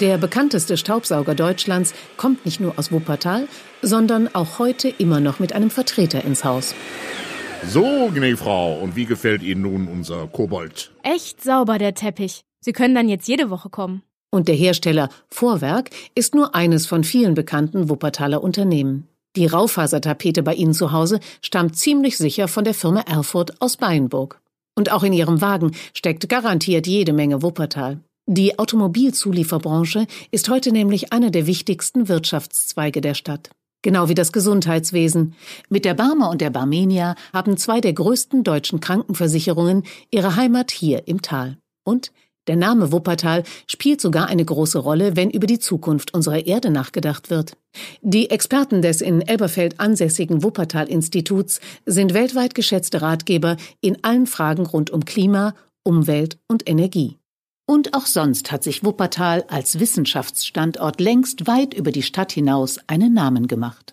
Der bekannteste Staubsauger Deutschlands kommt nicht nur aus Wuppertal, sondern auch heute immer noch mit einem Vertreter ins Haus. So, Gnäfrau, und wie gefällt Ihnen nun unser Kobold? Echt sauber, der Teppich. Sie können dann jetzt jede Woche kommen. Und der Hersteller Vorwerk ist nur eines von vielen bekannten Wuppertaler Unternehmen. Die Raufasertapete bei Ihnen zu Hause stammt ziemlich sicher von der Firma Erfurt aus Beinburg. Und auch in Ihrem Wagen steckt garantiert jede Menge Wuppertal. Die Automobilzulieferbranche ist heute nämlich einer der wichtigsten Wirtschaftszweige der Stadt. Genau wie das Gesundheitswesen. Mit der Barmer und der Barmenia haben zwei der größten deutschen Krankenversicherungen ihre Heimat hier im Tal. Und der Name Wuppertal spielt sogar eine große Rolle, wenn über die Zukunft unserer Erde nachgedacht wird. Die Experten des in Elberfeld ansässigen Wuppertal-Instituts sind weltweit geschätzte Ratgeber in allen Fragen rund um Klima, Umwelt und Energie. Und auch sonst hat sich Wuppertal als Wissenschaftsstandort längst weit über die Stadt hinaus einen Namen gemacht.